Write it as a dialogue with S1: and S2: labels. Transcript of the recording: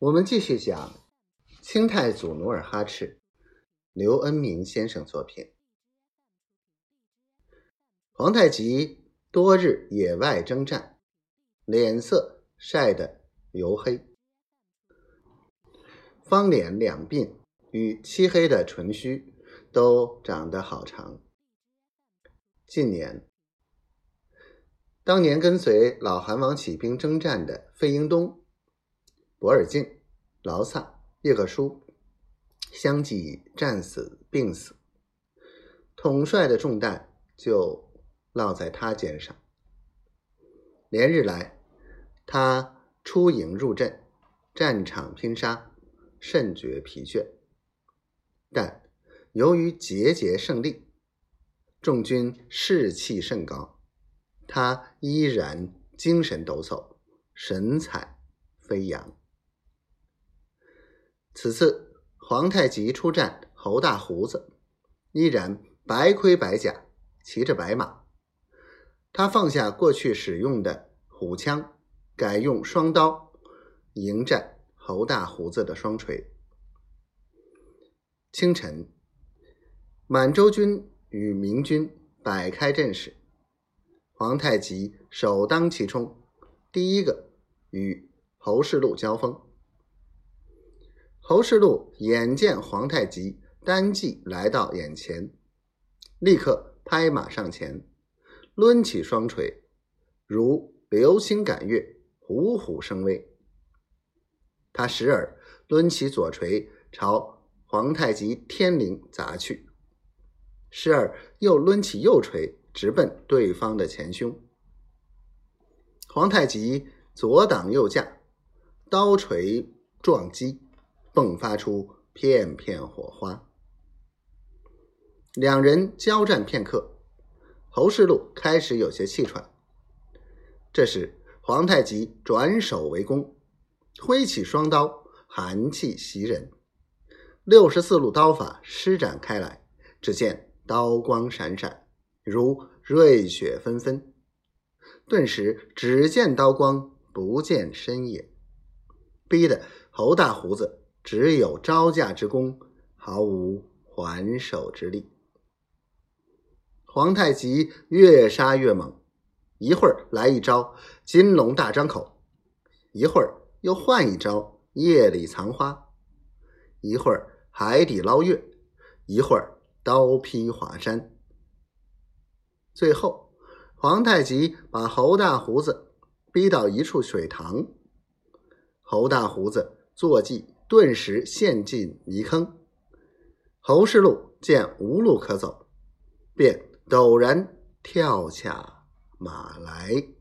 S1: 我们继续讲清太祖努尔哈赤，刘恩明先生作品。皇太极多日野外征战，脸色晒得黝黑，方脸两鬓与漆黑的唇须都长得好长。近年，当年跟随老韩王起兵征战的费英东、博尔进、劳萨、叶克舒相继战死、病死，统帅的重担就。落在他肩上。连日来，他出营入阵，战场拼杀，甚觉疲倦。但由于节节胜利，众军士气甚高，他依然精神抖擞，神采飞扬。此次皇太极出战侯大胡子，依然白盔白甲，骑着白马。他放下过去使用的虎枪，改用双刀迎战侯大胡子的双锤。清晨，满洲军与明军摆开阵势，皇太极首当其冲，第一个与侯世禄交锋。侯世禄眼见皇太极单骑来到眼前，立刻拍马上前。抡起双锤，如流星赶月，虎虎生威。他时而抡起左锤朝皇太极天灵砸去，时而又抡起右锤直奔对方的前胸。皇太极左挡右架，刀锤撞击，迸发出片片火花。两人交战片刻。侯世禄开始有些气喘，这时皇太极转手为攻，挥起双刀，寒气袭人。六十四路刀法施展开来，只见刀光闪闪，如瑞雪纷纷。顿时只见刀光，不见身影，逼得侯大胡子只有招架之功，毫无还手之力。皇太极越杀越猛，一会儿来一招金龙大张口，一会儿又换一招夜里藏花，一会儿海底捞月，一会儿刀劈华山。最后，皇太极把侯大胡子逼到一处水塘，侯大胡子坐骑顿时陷进泥坑。侯世禄见无路可走，便陡然跳下马来。